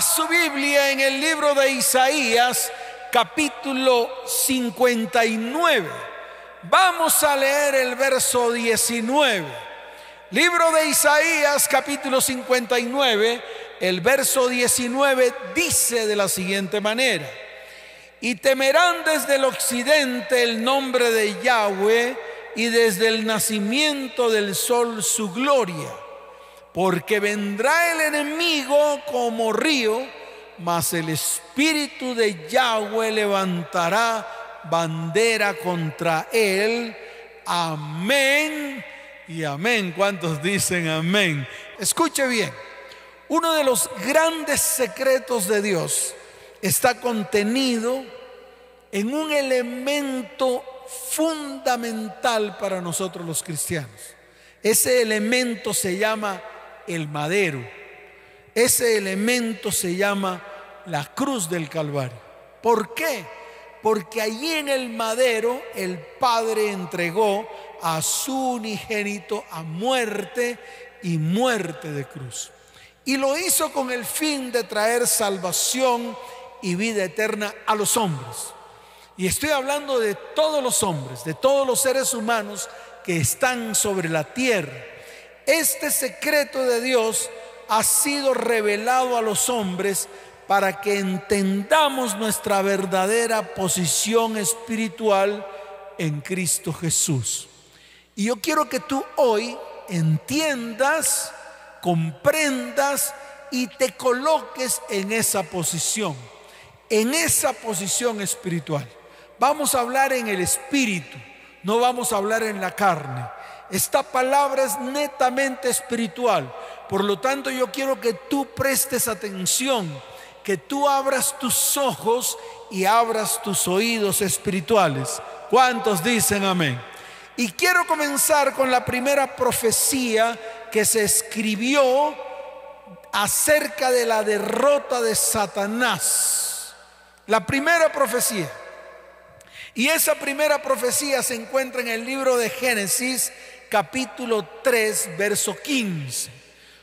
Su Biblia en el libro de Isaías, capítulo 59. Vamos a leer el verso 19. Libro de Isaías, capítulo 59, el verso 19 dice de la siguiente manera, y temerán desde el occidente el nombre de Yahweh y desde el nacimiento del sol su gloria porque vendrá el enemigo como río, mas el espíritu de Yahweh levantará bandera contra él. Amén y amén. ¿Cuántos dicen amén? Escuche bien, uno de los grandes secretos de Dios está contenido en un elemento fundamental para nosotros los cristianos. Ese elemento se llama el madero. Ese elemento se llama la cruz del Calvario. ¿Por qué? Porque allí en el madero el Padre entregó a su unigénito a muerte y muerte de cruz. Y lo hizo con el fin de traer salvación y vida eterna a los hombres. Y estoy hablando de todos los hombres, de todos los seres humanos que están sobre la tierra este secreto de Dios ha sido revelado a los hombres para que entendamos nuestra verdadera posición espiritual en Cristo Jesús. Y yo quiero que tú hoy entiendas, comprendas y te coloques en esa posición, en esa posición espiritual. Vamos a hablar en el espíritu, no vamos a hablar en la carne. Esta palabra es netamente espiritual. Por lo tanto, yo quiero que tú prestes atención, que tú abras tus ojos y abras tus oídos espirituales. ¿Cuántos dicen amén? Y quiero comenzar con la primera profecía que se escribió acerca de la derrota de Satanás. La primera profecía. Y esa primera profecía se encuentra en el libro de Génesis capítulo 3, verso 15.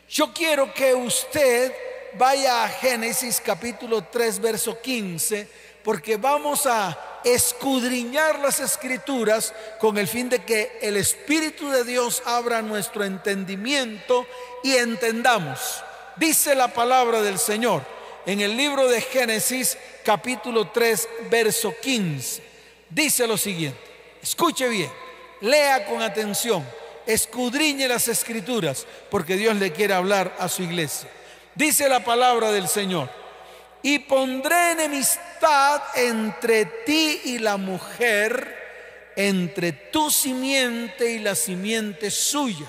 Yo quiero que usted vaya a Génesis capítulo 3, verso 15, porque vamos a escudriñar las escrituras con el fin de que el Espíritu de Dios abra nuestro entendimiento y entendamos. Dice la palabra del Señor en el libro de Génesis capítulo 3, verso 15. Dice lo siguiente, escuche bien lea con atención, escudriñe las escrituras, porque Dios le quiere hablar a su iglesia. Dice la palabra del Señor, y pondré enemistad entre ti y la mujer, entre tu simiente y la simiente suya.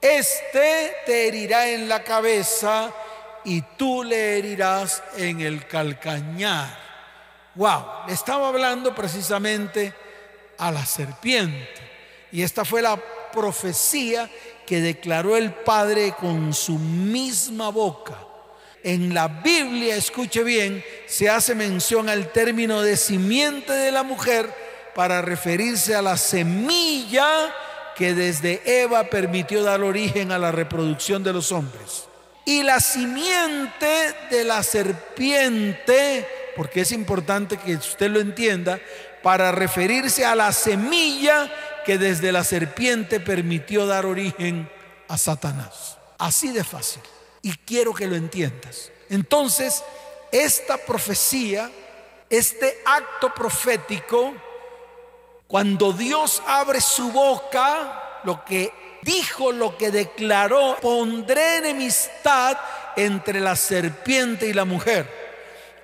Este te herirá en la cabeza y tú le herirás en el calcañar. Wow, estaba hablando precisamente a la serpiente. Y esta fue la profecía que declaró el Padre con su misma boca. En la Biblia, escuche bien, se hace mención al término de simiente de la mujer para referirse a la semilla que desde Eva permitió dar origen a la reproducción de los hombres. Y la simiente de la serpiente, porque es importante que usted lo entienda, para referirse a la semilla que desde la serpiente permitió dar origen a Satanás. Así de fácil. Y quiero que lo entiendas. Entonces, esta profecía, este acto profético, cuando Dios abre su boca, lo que dijo, lo que declaró, pondré enemistad entre la serpiente y la mujer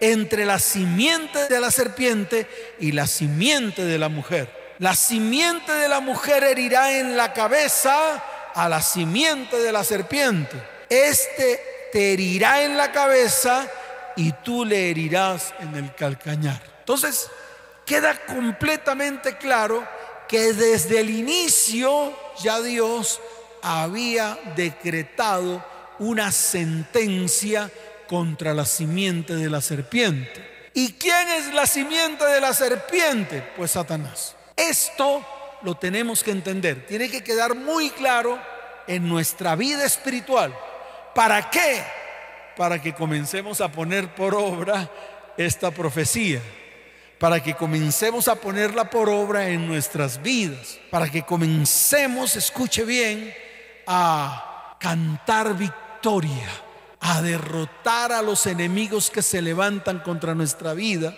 entre la simiente de la serpiente y la simiente de la mujer. La simiente de la mujer herirá en la cabeza a la simiente de la serpiente. Este te herirá en la cabeza y tú le herirás en el calcañar. Entonces, queda completamente claro que desde el inicio ya Dios había decretado una sentencia contra la simiente de la serpiente. ¿Y quién es la simiente de la serpiente? Pues Satanás. Esto lo tenemos que entender. Tiene que quedar muy claro en nuestra vida espiritual. ¿Para qué? para que comencemos a poner por obra esta profecía, para que comencemos a ponerla por obra en nuestras vidas, para que comencemos, escuche bien, a cantar victoria, a derrotar a los enemigos que se levantan contra nuestra vida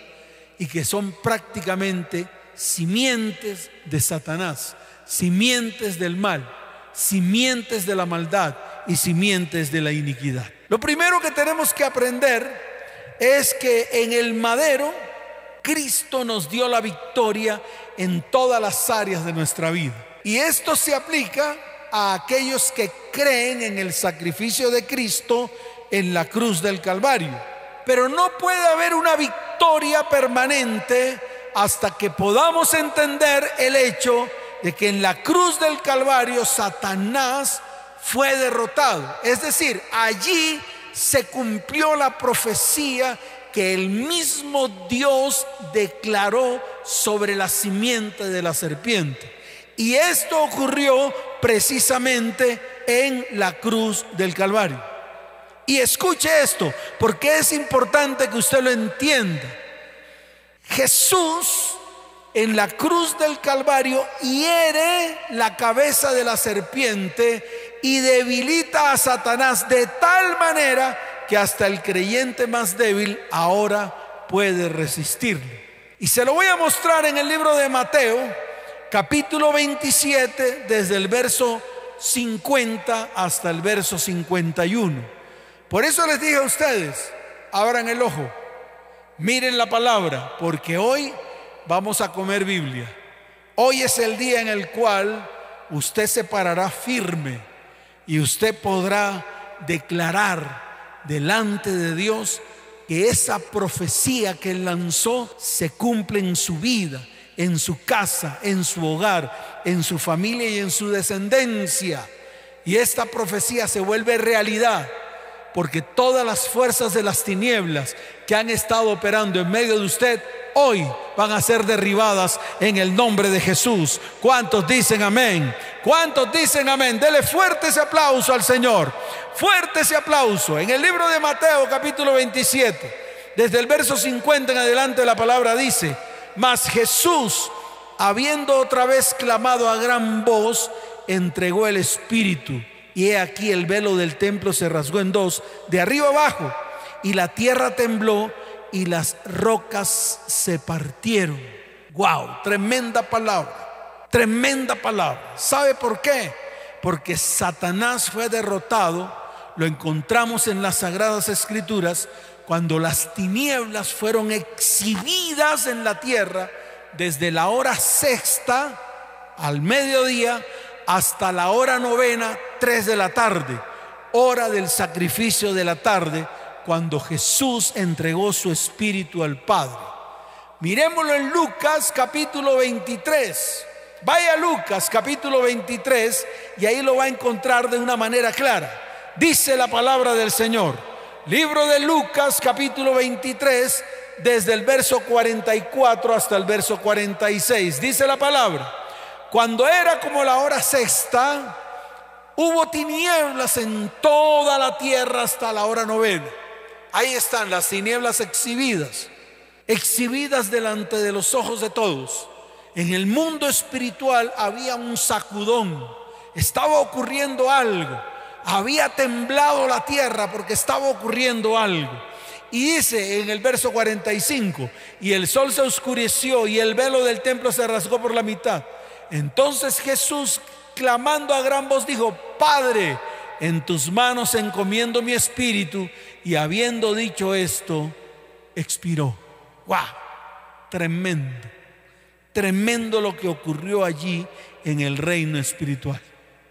y que son prácticamente simientes de Satanás, simientes del mal, simientes de la maldad y simientes de la iniquidad. Lo primero que tenemos que aprender es que en el madero Cristo nos dio la victoria en todas las áreas de nuestra vida. Y esto se aplica a aquellos que creen en el sacrificio de Cristo en la cruz del Calvario. Pero no puede haber una victoria permanente hasta que podamos entender el hecho de que en la cruz del Calvario Satanás fue derrotado. Es decir, allí se cumplió la profecía que el mismo Dios declaró sobre la simiente de la serpiente. Y esto ocurrió precisamente en la cruz del Calvario. Y escuche esto, porque es importante que usted lo entienda. Jesús en la cruz del Calvario hiere la cabeza de la serpiente y debilita a Satanás de tal manera que hasta el creyente más débil ahora puede resistirle. Y se lo voy a mostrar en el libro de Mateo, capítulo 27, desde el verso 50 hasta el verso 51. Por eso les dije a ustedes, abran el ojo, miren la palabra, porque hoy vamos a comer Biblia. Hoy es el día en el cual usted se parará firme y usted podrá declarar delante de Dios que esa profecía que lanzó se cumple en su vida, en su casa, en su hogar, en su familia y en su descendencia. Y esta profecía se vuelve realidad porque todas las fuerzas de las tinieblas que han estado operando en medio de usted hoy van a ser derribadas en el nombre de Jesús. ¿Cuántos dicen amén? ¿Cuántos dicen amén? Dele fuerte ese aplauso al Señor. Fuerte ese aplauso. En el libro de Mateo capítulo 27, desde el verso 50 en adelante la palabra dice, mas Jesús, habiendo otra vez clamado a gran voz, entregó el Espíritu y he aquí el velo del templo se rasgó en dos, de arriba abajo, y la tierra tembló y las rocas se partieron. Wow, tremenda palabra, tremenda palabra. ¿Sabe por qué? Porque Satanás fue derrotado, lo encontramos en las sagradas escrituras, cuando las tinieblas fueron exhibidas en la tierra desde la hora sexta al mediodía hasta la hora novena, tres de la tarde, hora del sacrificio de la tarde, cuando Jesús entregó su espíritu al Padre. Miremoslo en Lucas capítulo 23. Vaya a Lucas capítulo 23 y ahí lo va a encontrar de una manera clara. Dice la palabra del Señor. Libro de Lucas capítulo 23 desde el verso 44 hasta el verso 46. Dice la palabra. Cuando era como la hora sexta, hubo tinieblas en toda la tierra hasta la hora novena. Ahí están las tinieblas exhibidas, exhibidas delante de los ojos de todos. En el mundo espiritual había un sacudón, estaba ocurriendo algo, había temblado la tierra porque estaba ocurriendo algo. Y dice en el verso 45, y el sol se oscureció y el velo del templo se rasgó por la mitad. Entonces Jesús, clamando a gran voz, dijo, Padre, en tus manos encomiendo mi espíritu. Y habiendo dicho esto, expiró. ¡Wow! Tremendo. Tremendo lo que ocurrió allí en el reino espiritual.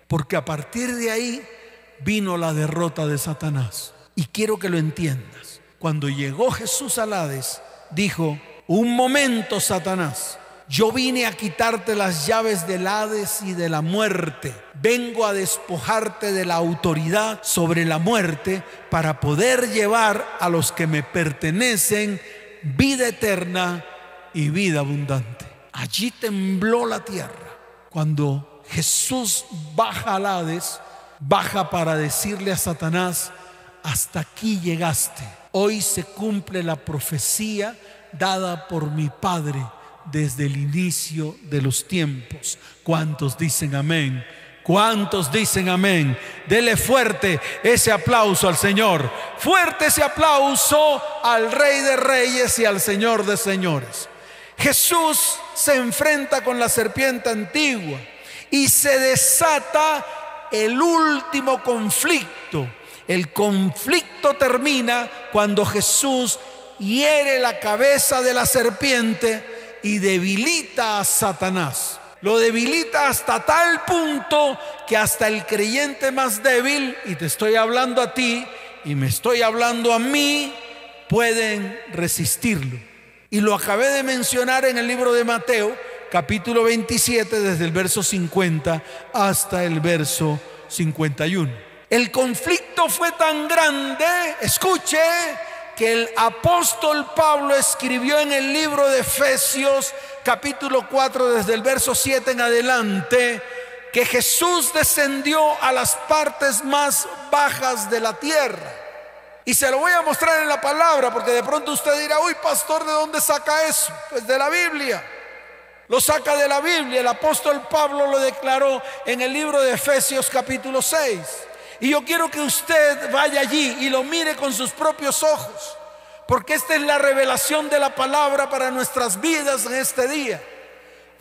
Porque a partir de ahí vino la derrota de Satanás. Y quiero que lo entiendas. Cuando llegó Jesús al Hades, dijo, un momento, Satanás yo vine a quitarte las llaves del Hades y de la muerte. Vengo a despojarte de la autoridad sobre la muerte para poder llevar a los que me pertenecen vida eterna y vida abundante. Allí tembló la tierra. Cuando Jesús baja al Hades, baja para decirle a Satanás, hasta aquí llegaste. Hoy se cumple la profecía dada por mi Padre desde el inicio de los tiempos. ¿Cuántos dicen amén? ¿Cuántos dicen amén? Dele fuerte ese aplauso al Señor. Fuerte ese aplauso al Rey de Reyes y al Señor de Señores. Jesús se enfrenta con la serpiente antigua y se desata el último conflicto. El conflicto termina cuando Jesús hiere la cabeza de la serpiente y debilita a Satanás. Lo debilita hasta tal punto que hasta el creyente más débil, y te estoy hablando a ti y me estoy hablando a mí, pueden resistirlo. Y lo acabé de mencionar en el libro de Mateo, capítulo 27, desde el verso 50 hasta el verso 51. El conflicto fue tan grande, escuche, que el apóstol Pablo escribió en el libro de Efesios capítulo 4 desde el verso 7 en adelante, que Jesús descendió a las partes más bajas de la tierra y se lo voy a mostrar en la palabra, porque de pronto usted dirá, uy, pastor, ¿de dónde saca eso? Pues de la Biblia. Lo saca de la Biblia. El apóstol Pablo lo declaró en el libro de Efesios capítulo 6. Y yo quiero que usted vaya allí y lo mire con sus propios ojos. Porque esta es la revelación de la palabra para nuestras vidas en este día.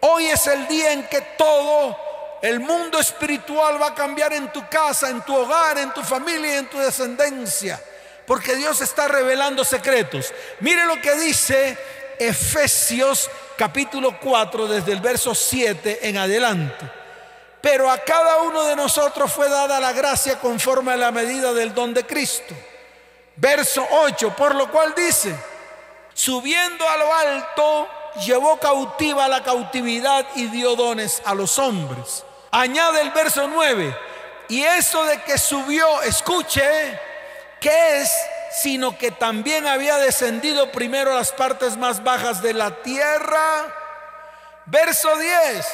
Hoy es el día en que todo el mundo espiritual va a cambiar en tu casa, en tu hogar, en tu familia y en tu descendencia porque Dios está revelando secretos. Mire lo que dice Efesios capítulo 4 desde el verso 7 en adelante. Pero a cada uno de nosotros fue dada la gracia conforme a la medida del don de Cristo. Verso 8, por lo cual dice, subiendo a lo alto, llevó cautiva la cautividad y dio dones a los hombres. Añade el verso 9, y eso de que subió, escuche, ¿Qué es? Sino que también había descendido primero a las partes más bajas de la tierra. Verso 10.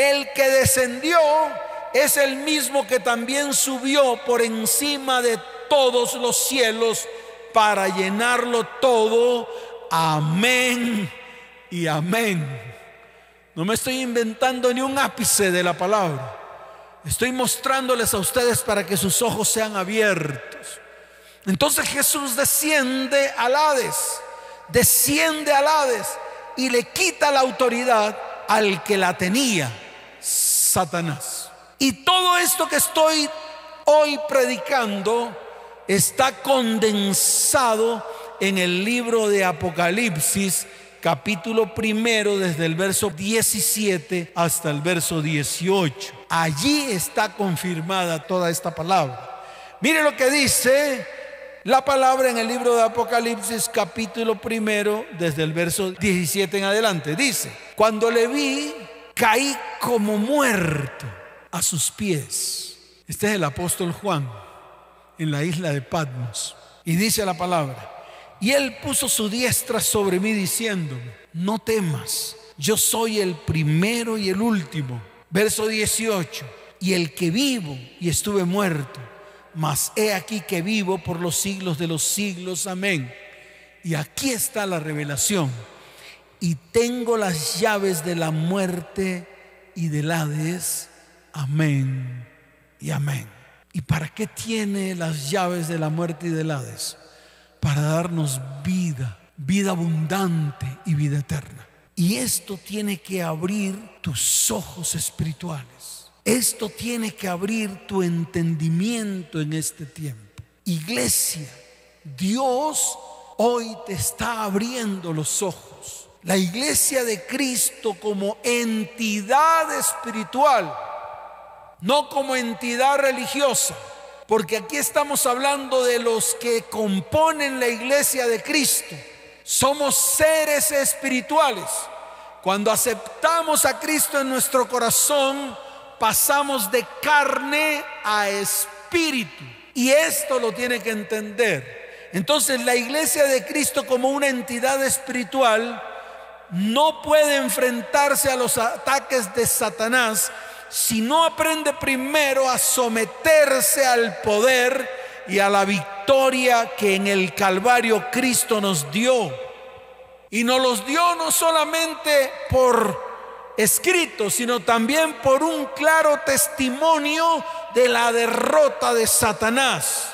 El que descendió es el mismo que también subió por encima de todos los cielos para llenarlo todo. Amén y amén. No me estoy inventando ni un ápice de la palabra. Estoy mostrándoles a ustedes para que sus ojos sean abiertos. Entonces Jesús desciende al Hades, desciende al Hades y le quita la autoridad al que la tenía, Satanás. Y todo esto que estoy hoy predicando está condensado en el libro de Apocalipsis, capítulo primero, desde el verso 17 hasta el verso 18. Allí está confirmada toda esta palabra. Mire lo que dice la palabra en el libro de Apocalipsis capítulo primero, desde el verso 17 en adelante. Dice, cuando le vi, caí como muerto a sus pies. Este es el apóstol Juan en la isla de Patmos. Y dice la palabra, y él puso su diestra sobre mí diciendo, no temas, yo soy el primero y el último. Verso 18, y el que vivo y estuve muerto mas he aquí que vivo por los siglos de los siglos. Amén. Y aquí está la revelación. Y tengo las llaves de la muerte y del Hades. Amén y amén. ¿Y para qué tiene las llaves de la muerte y del Hades? Para darnos vida, vida abundante y vida eterna. Y esto tiene que abrir tus ojos espirituales. Esto tiene que abrir tu entendimiento en este tiempo. Iglesia, Dios hoy te está abriendo los ojos. La iglesia de Cristo como entidad espiritual, no como entidad religiosa, porque aquí estamos hablando de los que componen la iglesia de Cristo. Somos seres espirituales. Cuando aceptamos a Cristo en nuestro corazón, pasamos de carne a espíritu. Y esto lo tiene que entender. Entonces la iglesia de Cristo como una entidad espiritual no puede enfrentarse a los ataques de Satanás si no aprende primero a someterse al poder y a la victoria que en el Calvario Cristo nos dio. Y nos los dio no solamente por escrito, sino también por un claro testimonio de la derrota de Satanás.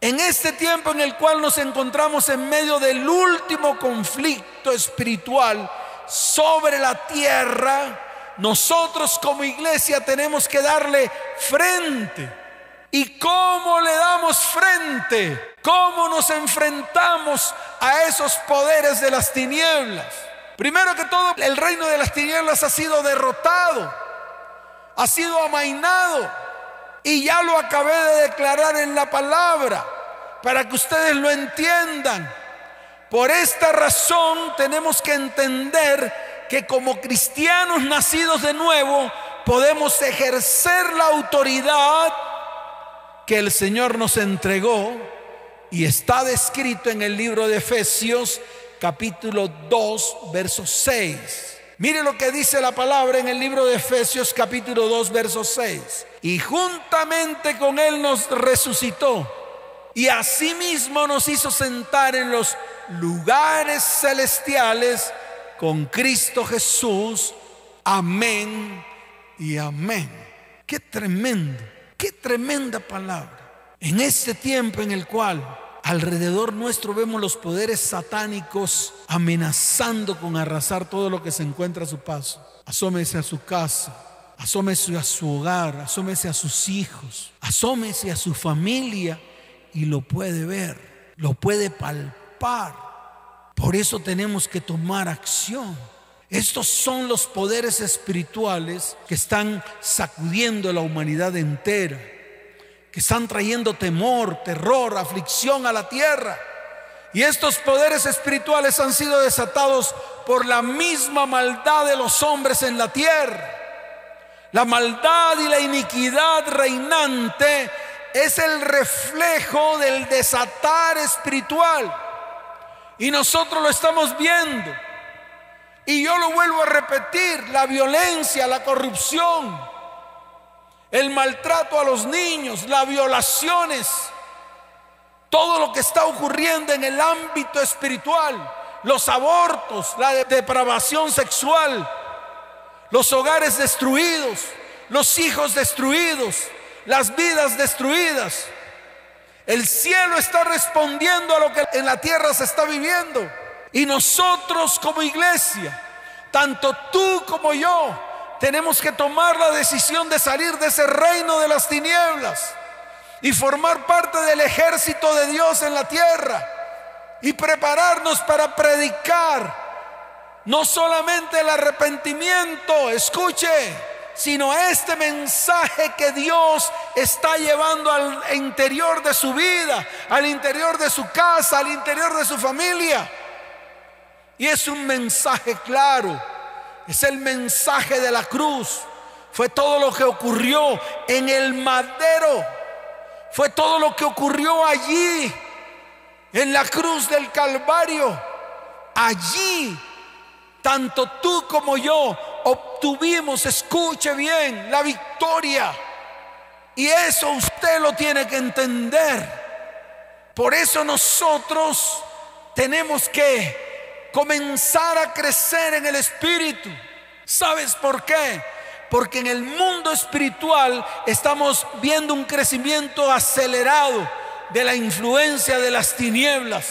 En este tiempo en el cual nos encontramos en medio del último conflicto espiritual sobre la tierra, nosotros como iglesia tenemos que darle frente. ¿Y cómo le damos frente? ¿Cómo nos enfrentamos a esos poderes de las tinieblas? Primero que todo, el reino de las tinieblas ha sido derrotado, ha sido amainado. Y ya lo acabé de declarar en la palabra para que ustedes lo entiendan. Por esta razón tenemos que entender que como cristianos nacidos de nuevo podemos ejercer la autoridad que el Señor nos entregó y está descrito en el libro de Efesios capítulo 2 verso 6. Mire lo que dice la palabra en el libro de Efesios capítulo 2 verso 6. Y juntamente con Él nos resucitó y asimismo nos hizo sentar en los lugares celestiales con Cristo Jesús. Amén y amén. Qué tremendo, qué tremenda palabra. En este tiempo en el cual alrededor nuestro vemos los poderes satánicos amenazando con arrasar todo lo que se encuentra a su paso. Asómese a su casa, asómese a su hogar, asómese a sus hijos, asómese a su familia y lo puede ver, lo puede palpar. Por eso tenemos que tomar acción. Estos son los poderes espirituales que están sacudiendo la humanidad entera que están trayendo temor, terror, aflicción a la tierra. Y estos poderes espirituales han sido desatados por la misma maldad de los hombres en la tierra. La maldad y la iniquidad reinante es el reflejo del desatar espiritual. Y nosotros lo estamos viendo. Y yo lo vuelvo a repetir, la violencia, la corrupción, el maltrato a los niños, las violaciones, todo lo que está ocurriendo en el ámbito espiritual, los abortos, la depravación sexual, los hogares destruidos, los hijos destruidos, las vidas destruidas. El cielo está respondiendo a lo que en la tierra se está viviendo. Y nosotros como iglesia, tanto tú como yo, tenemos que tomar la decisión de salir de ese reino de las tinieblas y formar parte del ejército de Dios en la tierra y prepararnos para predicar no solamente el arrepentimiento, escuche, sino este mensaje que Dios está llevando al interior de su vida, al interior de su casa, al interior de su familia. Y es un mensaje claro es el mensaje de la cruz. Fue todo lo que ocurrió en el madero. Fue todo lo que ocurrió allí, en la cruz del Calvario. Allí, tanto tú como yo obtuvimos, escuche bien, la victoria. Y eso usted lo tiene que entender. Por eso nosotros tenemos que comenzar a crecer en el Espíritu. ¿Sabes por qué? Porque en el mundo espiritual estamos viendo un crecimiento acelerado de la influencia de las tinieblas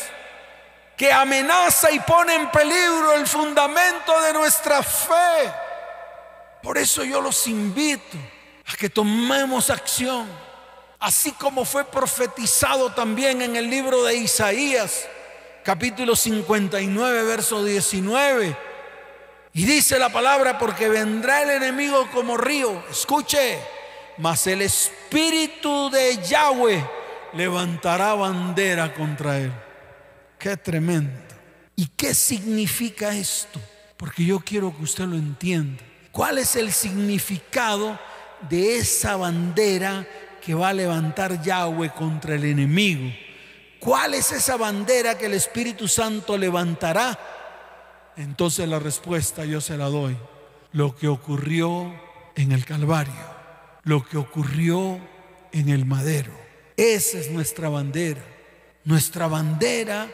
que amenaza y pone en peligro el fundamento de nuestra fe. Por eso yo los invito a que tomemos acción, así como fue profetizado también en el libro de Isaías capítulo 59, verso 19. Y dice la palabra, porque vendrá el enemigo como río. Escuche, mas el espíritu de Yahweh levantará bandera contra él. Qué tremendo. ¿Y qué significa esto? Porque yo quiero que usted lo entienda. ¿Cuál es el significado de esa bandera que va a levantar Yahweh contra el enemigo? ¿Cuál es esa bandera que el Espíritu Santo levantará? Entonces la respuesta yo se la doy. Lo que ocurrió en el Calvario, lo que ocurrió en el madero. Esa es nuestra bandera. Nuestra bandera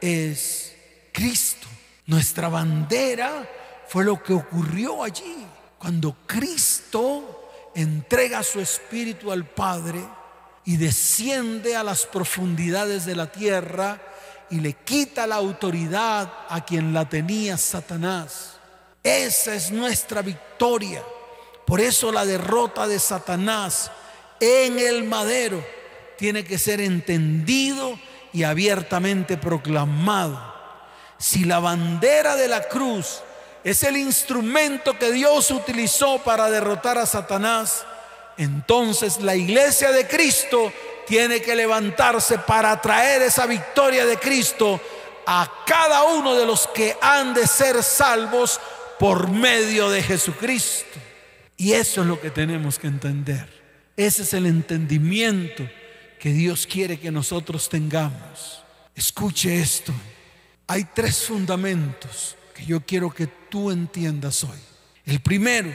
es Cristo. Nuestra bandera fue lo que ocurrió allí. Cuando Cristo entrega su espíritu al Padre y desciende a las profundidades de la tierra y le quita la autoridad a quien la tenía Satanás. Esa es nuestra victoria. Por eso la derrota de Satanás en el madero tiene que ser entendido y abiertamente proclamado. Si la bandera de la cruz es el instrumento que Dios utilizó para derrotar a Satanás, entonces la iglesia de Cristo tiene que levantarse para traer esa victoria de Cristo a cada uno de los que han de ser salvos por medio de Jesucristo. Y eso es lo que tenemos que entender. Ese es el entendimiento que Dios quiere que nosotros tengamos. Escuche esto. Hay tres fundamentos que yo quiero que tú entiendas hoy. El primero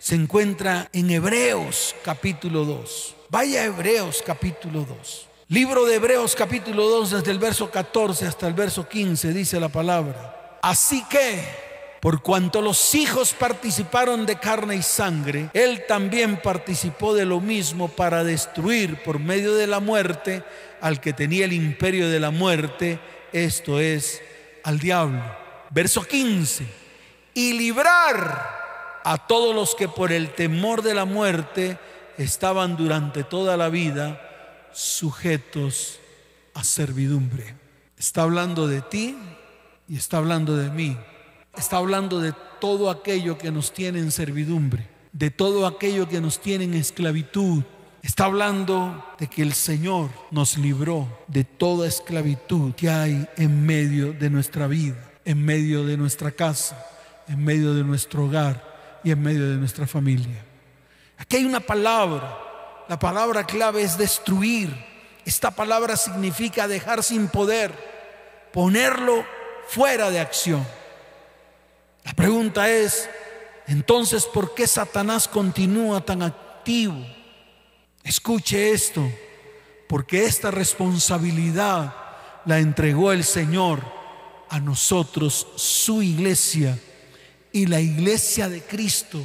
se encuentra en Hebreos capítulo 2. Vaya a Hebreos capítulo 2. Libro de Hebreos capítulo 2 desde el verso 14 hasta el verso 15 dice la palabra. Así que, por cuanto los hijos participaron de carne y sangre, él también participó de lo mismo para destruir por medio de la muerte al que tenía el imperio de la muerte, esto es, al diablo. Verso 15. Y librar a todos los que por el temor de la muerte estaban durante toda la vida sujetos a servidumbre. Está hablando de ti y está hablando de mí. Está hablando de todo aquello que nos tiene en servidumbre, de todo aquello que nos tiene en esclavitud. Está hablando de que el Señor nos libró de toda esclavitud que hay en medio de nuestra vida, en medio de nuestra casa, en medio de nuestro hogar y en medio de nuestra familia. Aquí hay una palabra, la palabra clave es destruir. Esta palabra significa dejar sin poder, ponerlo fuera de acción. La pregunta es, entonces, ¿por qué Satanás continúa tan activo? Escuche esto, porque esta responsabilidad la entregó el Señor a nosotros, su iglesia y la iglesia de Cristo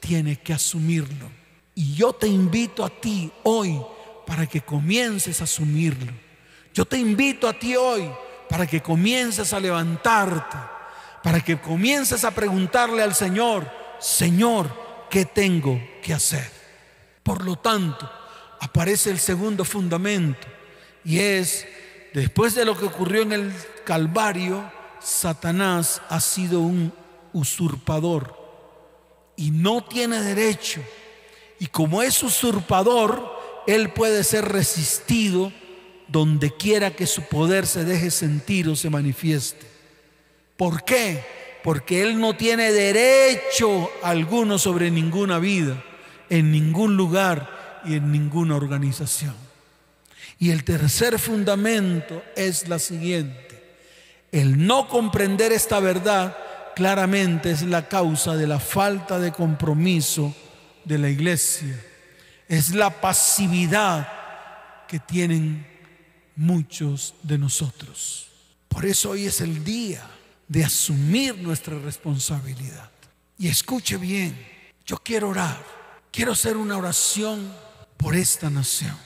tiene que asumirlo. Y yo te invito a ti hoy para que comiences a asumirlo. Yo te invito a ti hoy para que comiences a levantarte, para que comiences a preguntarle al Señor, Señor, ¿qué tengo que hacer? Por lo tanto, aparece el segundo fundamento y es, después de lo que ocurrió en el Calvario, Satanás ha sido un usurpador y no tiene derecho. Y como es usurpador, él puede ser resistido donde quiera que su poder se deje sentir o se manifieste. ¿Por qué? Porque él no tiene derecho alguno sobre ninguna vida, en ningún lugar y en ninguna organización. Y el tercer fundamento es la siguiente. El no comprender esta verdad claramente es la causa de la falta de compromiso de la iglesia. Es la pasividad que tienen muchos de nosotros. Por eso hoy es el día de asumir nuestra responsabilidad. Y escuche bien, yo quiero orar. Quiero hacer una oración por esta nación.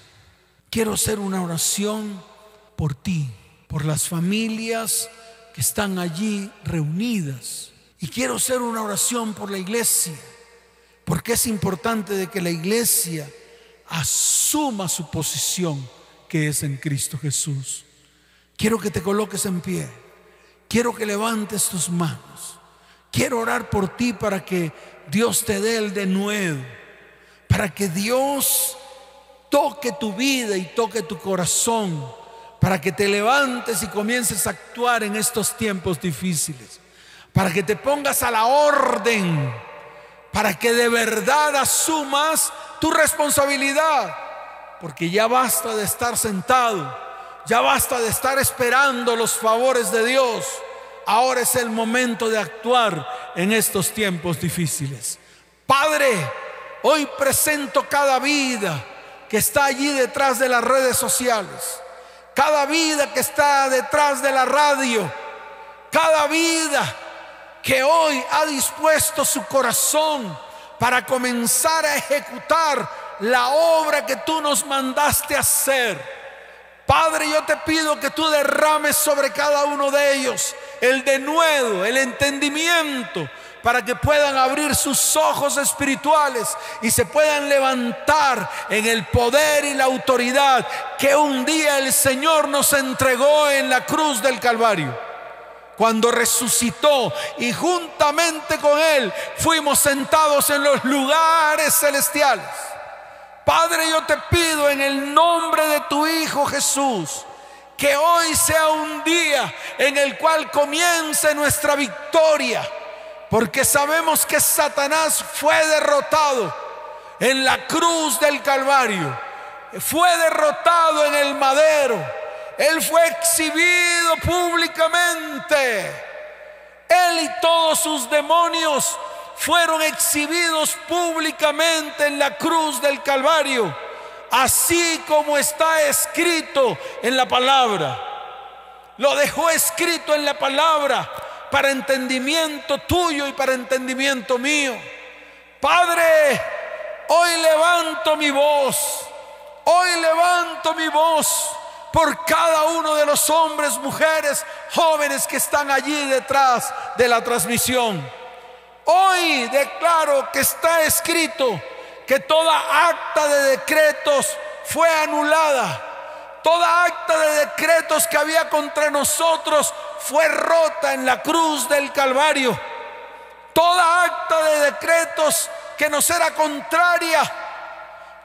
Quiero hacer una oración por ti, por las familias que están allí reunidas. Y quiero hacer una oración por la iglesia, porque es importante de que la iglesia asuma su posición que es en Cristo Jesús. Quiero que te coloques en pie. Quiero que levantes tus manos. Quiero orar por ti para que Dios te dé el de nuevo. Para que Dios toque tu vida y toque tu corazón para que te levantes y comiences a actuar en estos tiempos difíciles, para que te pongas a la orden, para que de verdad asumas tu responsabilidad, porque ya basta de estar sentado, ya basta de estar esperando los favores de Dios, ahora es el momento de actuar en estos tiempos difíciles. Padre, hoy presento cada vida, que está allí detrás de las redes sociales, cada vida que está detrás de la radio, cada vida que hoy ha dispuesto su corazón para comenzar a ejecutar la obra que tú nos mandaste hacer. Padre, yo te pido que tú derrames sobre cada uno de ellos el denuedo, el entendimiento, para que puedan abrir sus ojos espirituales y se puedan levantar en el poder y la autoridad que un día el Señor nos entregó en la cruz del Calvario cuando resucitó y juntamente con Él fuimos sentados en los lugares celestiales. Padre, yo te pido en el nombre de tu Hijo Jesús, que hoy sea un día en el cual comience nuestra victoria, porque sabemos que Satanás fue derrotado en la cruz del Calvario, fue derrotado en el madero él fue exhibido públicamente. Él y todos sus demonios fueron exhibidos públicamente en la cruz del Calvario, así como está escrito en la palabra. Lo dejó escrito en la palabra para entendimiento tuyo y para entendimiento mío. Padre, hoy levanto mi voz, hoy levanto mi voz por cada uno de los hombres, mujeres, jóvenes que están allí detrás de la transmisión. Hoy declaro que está escrito que toda acta de decretos fue anulada. Toda acta de decretos que había contra nosotros fue rota en la cruz del Calvario. Toda acta de decretos que nos era contraria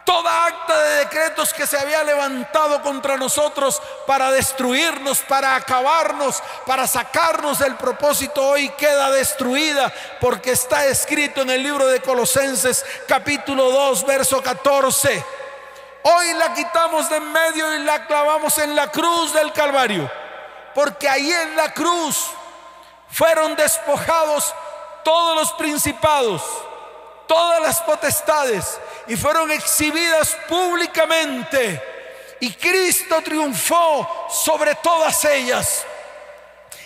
Toda acta de decretos que se había levantado contra nosotros para destruirnos, para acabarnos, para sacarnos del propósito, hoy queda destruida porque está escrito en el libro de Colosenses capítulo 2, verso 14. Hoy la quitamos de en medio y la clavamos en la cruz del Calvario, porque ahí en la cruz fueron despojados todos los principados, todas las potestades y fueron exhibidas públicamente. Y Cristo triunfó sobre todas ellas.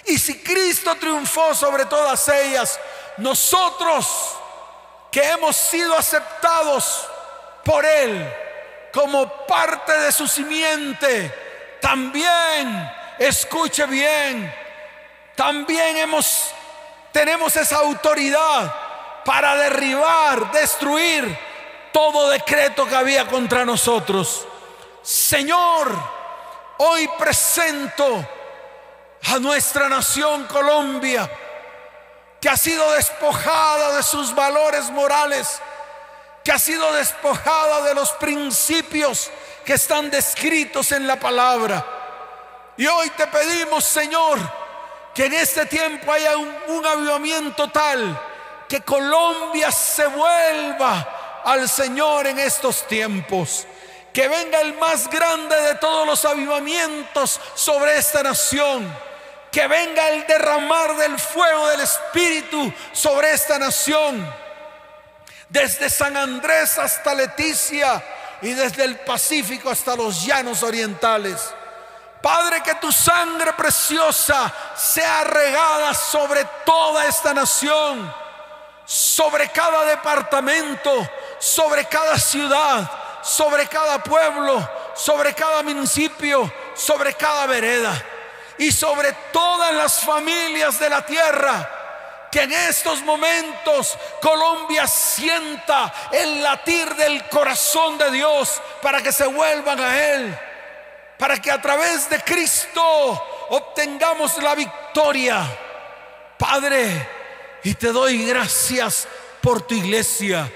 Y si Cristo triunfó sobre todas ellas, nosotros que hemos sido aceptados por Él como parte de su simiente, también, escuche bien, también hemos, tenemos esa autoridad para derribar, destruir todo decreto que había contra nosotros. Señor, hoy presento a nuestra nación Colombia, que ha sido despojada de sus valores morales, que ha sido despojada de los principios que están descritos en la palabra. Y hoy te pedimos, Señor, que en este tiempo haya un, un avivamiento tal que Colombia se vuelva al Señor en estos tiempos. Que venga el más grande de todos los avivamientos sobre esta nación. Que venga el derramar del fuego del Espíritu sobre esta nación. Desde San Andrés hasta Leticia y desde el Pacífico hasta los llanos orientales. Padre, que tu sangre preciosa sea regada sobre toda esta nación, sobre cada departamento, sobre cada ciudad, sobre cada pueblo, sobre cada municipio, sobre cada vereda y sobre todas las familias de la tierra. Que en estos momentos Colombia sienta el latir del corazón de Dios para que se vuelvan a Él. Para que a través de Cristo obtengamos la victoria. Padre, y te doy gracias por tu iglesia.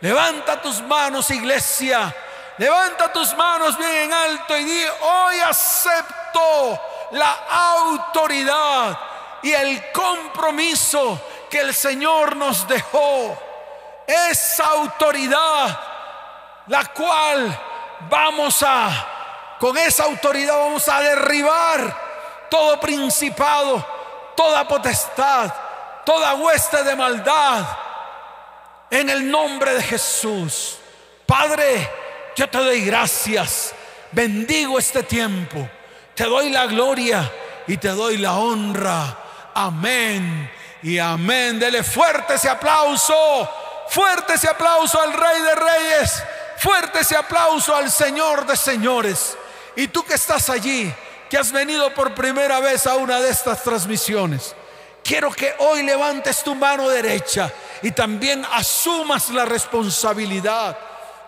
Levanta tus manos, iglesia. Levanta tus manos bien en alto y di, hoy acepto la autoridad y el compromiso que el Señor nos dejó. Esa autoridad, la cual vamos a, con esa autoridad vamos a derribar todo principado, toda potestad, toda hueste de maldad en el nombre de Jesús. Padre, Yo te doy gracias, bendigo este tiempo, te doy la gloria y te doy la honra. Amén y amén. Dele fuerte ese aplauso, fuerte ese aplauso al Rey de Reyes, fuerte ese aplauso al Señor de Señores. Y tú que estás allí, que has venido por primera vez a una de estas transmisiones, quiero que hoy levantes tu mano derecha y también asumas la responsabilidad.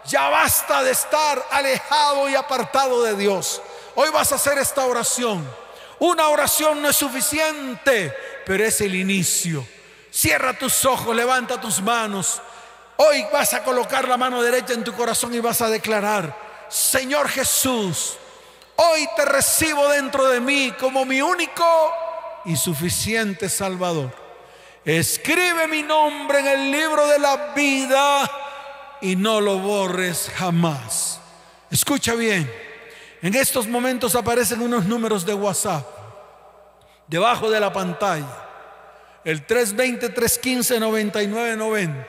Ya basta de estar alejado y apartado de Dios. Hoy vas a hacer esta oración. Una oración no es suficiente, pero es el inicio. Cierra tus ojos, levanta tus manos. Hoy vas a colocar la mano derecha en tu corazón y vas a declarar, Señor Jesús, hoy te recibo dentro de mí como mi único y suficiente Salvador. Escribe mi nombre en el libro de la vida y no lo borres jamás. Escucha bien, en estos momentos aparecen unos números de WhatsApp debajo de la pantalla. El 320-315-9990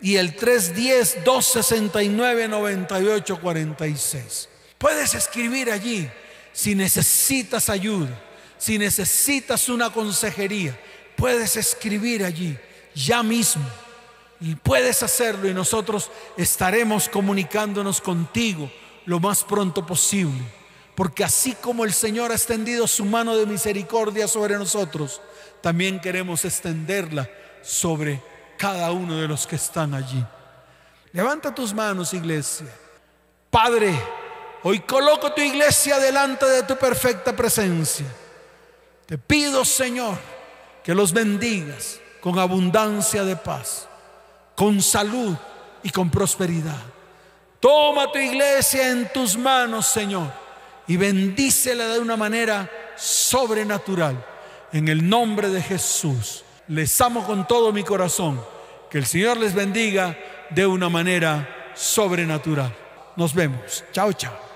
y el 310-269-9846. Puedes escribir allí si necesitas ayuda, si necesitas una consejería. Puedes escribir allí ya mismo. Y puedes hacerlo y nosotros estaremos comunicándonos contigo lo más pronto posible. Porque así como el Señor ha extendido su mano de misericordia sobre nosotros, también queremos extenderla sobre cada uno de los que están allí. Levanta tus manos, iglesia. Padre, hoy coloco tu iglesia delante de tu perfecta presencia. Te pido, Señor, que los bendigas con abundancia de paz, con salud y con prosperidad. Toma tu iglesia en tus manos, Señor, y bendícela de una manera sobrenatural. En el nombre de Jesús, les amo con todo mi corazón. Que el Señor les bendiga de una manera sobrenatural. Nos vemos. Chao, chao.